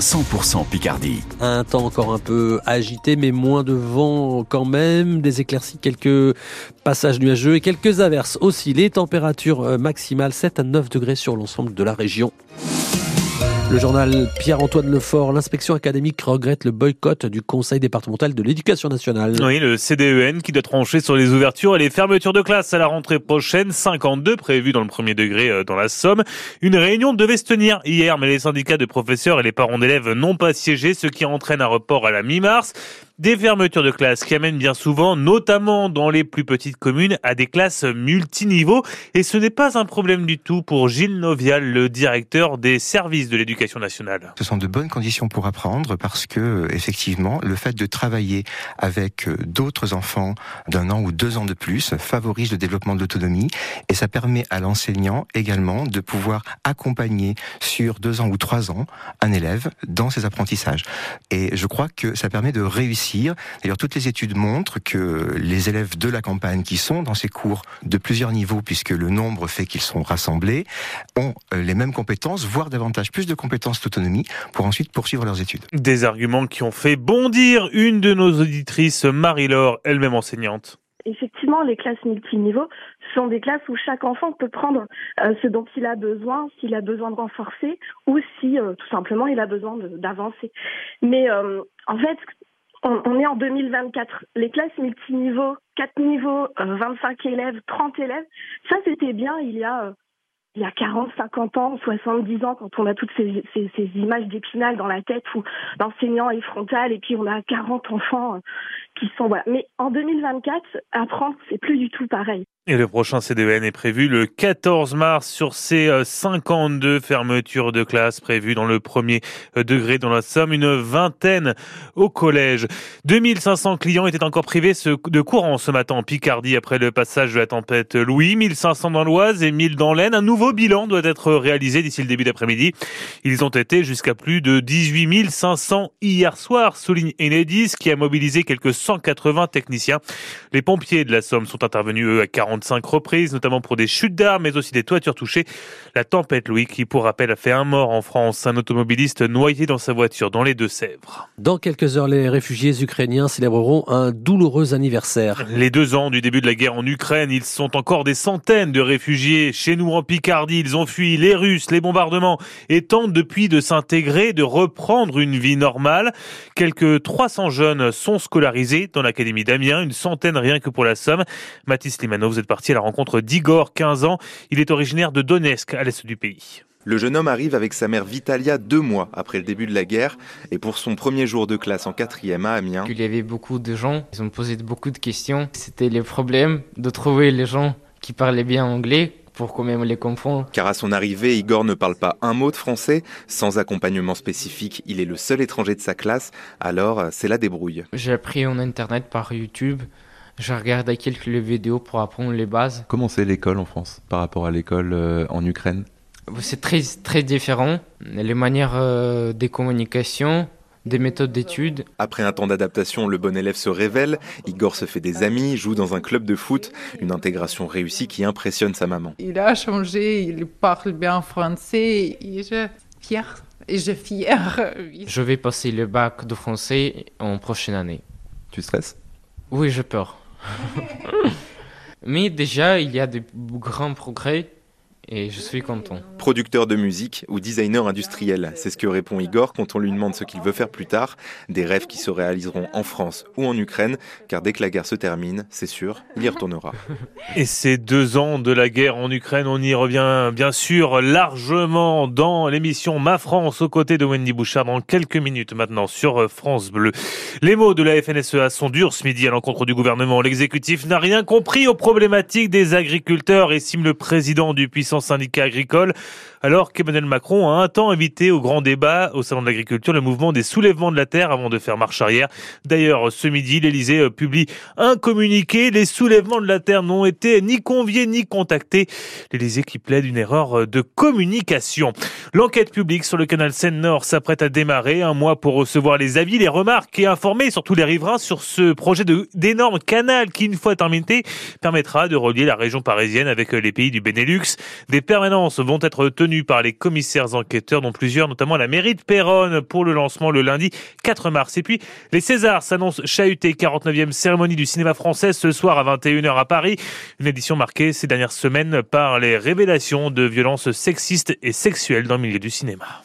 100% Picardie. Un temps encore un peu agité, mais moins de vent quand même. Des éclaircies, quelques passages nuageux et quelques averses aussi. Les températures euh, maximales 7 à 9 degrés sur l'ensemble de la région. Le journal Pierre-Antoine Lefort, l'inspection académique regrette le boycott du Conseil départemental de l'éducation nationale. Oui, le CDEN qui doit trancher sur les ouvertures et les fermetures de classe à la rentrée prochaine, 52 prévues dans le premier degré euh, dans la Somme. Une réunion devait se tenir hier, mais les syndicats de professeurs et les parents d'élèves n'ont pas siégé, ce qui entraîne un report à la mi-mars. Des fermetures de classes qui amènent bien souvent, notamment dans les plus petites communes, à des classes multiniveaux. Et ce n'est pas un problème du tout pour Gilles Novial, le directeur des services de l'éducation nationale. Ce sont de bonnes conditions pour apprendre parce que, effectivement, le fait de travailler avec d'autres enfants d'un an ou deux ans de plus favorise le développement de l'autonomie et ça permet à l'enseignant également de pouvoir accompagner sur deux ans ou trois ans un élève dans ses apprentissages. Et je crois que ça permet de réussir D'ailleurs, toutes les études montrent que les élèves de la campagne qui sont dans ces cours de plusieurs niveaux, puisque le nombre fait qu'ils sont rassemblés, ont euh, les mêmes compétences, voire davantage plus de compétences d'autonomie pour ensuite poursuivre leurs études. Des arguments qui ont fait bondir une de nos auditrices, Marie-Laure, elle-même enseignante. Effectivement, les classes multiniveaux sont des classes où chaque enfant peut prendre euh, ce dont il a besoin, s'il a besoin de renforcer ou si euh, tout simplement il a besoin d'avancer. Mais en fait, on, est en 2024. Les classes multiniveaux, 4 niveaux, 25 euh, élèves, 30 élèves, ça c'était bien il y a euh, il y a 40, 50 ans, 70 ans, quand on a toutes ces, ces, ces images d'épinal dans la tête où l'enseignant est frontal et puis on a 40 enfants euh, qui sont voilà. Mais en 2024, apprendre, c'est plus du tout pareil. Et le prochain CDN est prévu le 14 mars sur ces 52 euh, fermetures de classes prévues dans le premier euh, degré dans la Somme, une vingtaine au collège. 2500 clients étaient encore privés de courant ce matin en Picardie après le passage de la tempête Louis, 1500 dans l'Oise et 1000 dans l'Aisne. Un nouveau bilan doit être réalisé d'ici le début d'après-midi. Ils ont été jusqu'à plus de 18 500 hier soir, souligne Enedis qui a mobilisé quelques 180 techniciens. Les pompiers de la Somme sont intervenus eux à 40 cinq reprises, notamment pour des chutes d'arbres, mais aussi des toitures touchées. La tempête Louis, qui pour rappel a fait un mort en France, un automobiliste noyé dans sa voiture dans les Deux-Sèvres. Dans quelques heures, les réfugiés ukrainiens célébreront un douloureux anniversaire. Les deux ans du début de la guerre en Ukraine, ils sont encore des centaines de réfugiés. Chez nous en Picardie, ils ont fui les Russes, les bombardements et tentent depuis de s'intégrer, de reprendre une vie normale. Quelques 300 jeunes sont scolarisés dans l'Académie d'Amiens, une centaine rien que pour la Somme. Mathis Limanov, vous êtes parti à la rencontre d'Igor, 15 ans. Il est originaire de Donetsk, à l'est du pays. Le jeune homme arrive avec sa mère Vitalia deux mois après le début de la guerre et pour son premier jour de classe en quatrième à Amiens. Il y avait beaucoup de gens, ils ont posé beaucoup de questions. C'était le problème de trouver les gens qui parlaient bien anglais pour quand même les comprendre. Car à son arrivée, Igor ne parle pas un mot de français. Sans accompagnement spécifique, il est le seul étranger de sa classe, alors c'est la débrouille. J'ai appris en internet par YouTube. Je regarde quelques vidéos pour apprendre les bases. Comment c'est l'école en France par rapport à l'école euh, en Ukraine? C'est très, très différent. Les manières euh, des communications, des méthodes d'études. Après un temps d'adaptation, le bon élève se révèle. Igor se fait des amis, joue dans un club de foot. Une intégration réussie qui impressionne sa maman. Il a changé, il parle bien français et je fier. Et je fier. Je vais passer le bac de français en prochaine année. Tu stresses? Oui, je peur. Mais déjà, il y a de grands progrès et je suis content. Producteur de musique ou designer industriel, c'est ce que répond Igor quand on lui demande ce qu'il veut faire plus tard, des rêves qui se réaliseront en France ou en Ukraine, car dès que la guerre se termine, c'est sûr, il y retournera. Et ces deux ans de la guerre en Ukraine, on y revient bien sûr largement dans l'émission Ma France aux côtés de Wendy Bouchard dans quelques minutes maintenant sur France Bleu. Les mots de la FNSEA sont durs ce midi à l'encontre du gouvernement. L'exécutif n'a rien compris aux problématiques des agriculteurs, estime le président du puissant syndicat agricole, alors qu'Emmanuel Macron a un temps invité au grand débat au Salon de l'Agriculture le mouvement des soulèvements de la terre avant de faire marche arrière. D'ailleurs, ce midi, l'Elysée euh, publie un communiqué. Les soulèvements de la terre n'ont été ni conviés ni contactés. L'Elysée qui plaide une erreur euh, de communication. L'enquête publique sur le canal Seine-Nord s'apprête à démarrer. Un mois pour recevoir les avis, les remarques et informer surtout les riverains sur ce projet d'énorme canal qui, une fois terminé, permettra de relier la région parisienne avec euh, les pays du Benelux. Des permanences vont être tenues par les commissaires enquêteurs, dont plusieurs, notamment la mairie de Péronne, pour le lancement le lundi 4 mars. Et puis, les Césars s'annoncent chahutés, 49e cérémonie du cinéma français ce soir à 21h à Paris. Une édition marquée ces dernières semaines par les révélations de violences sexistes et sexuelles dans le milieu du cinéma.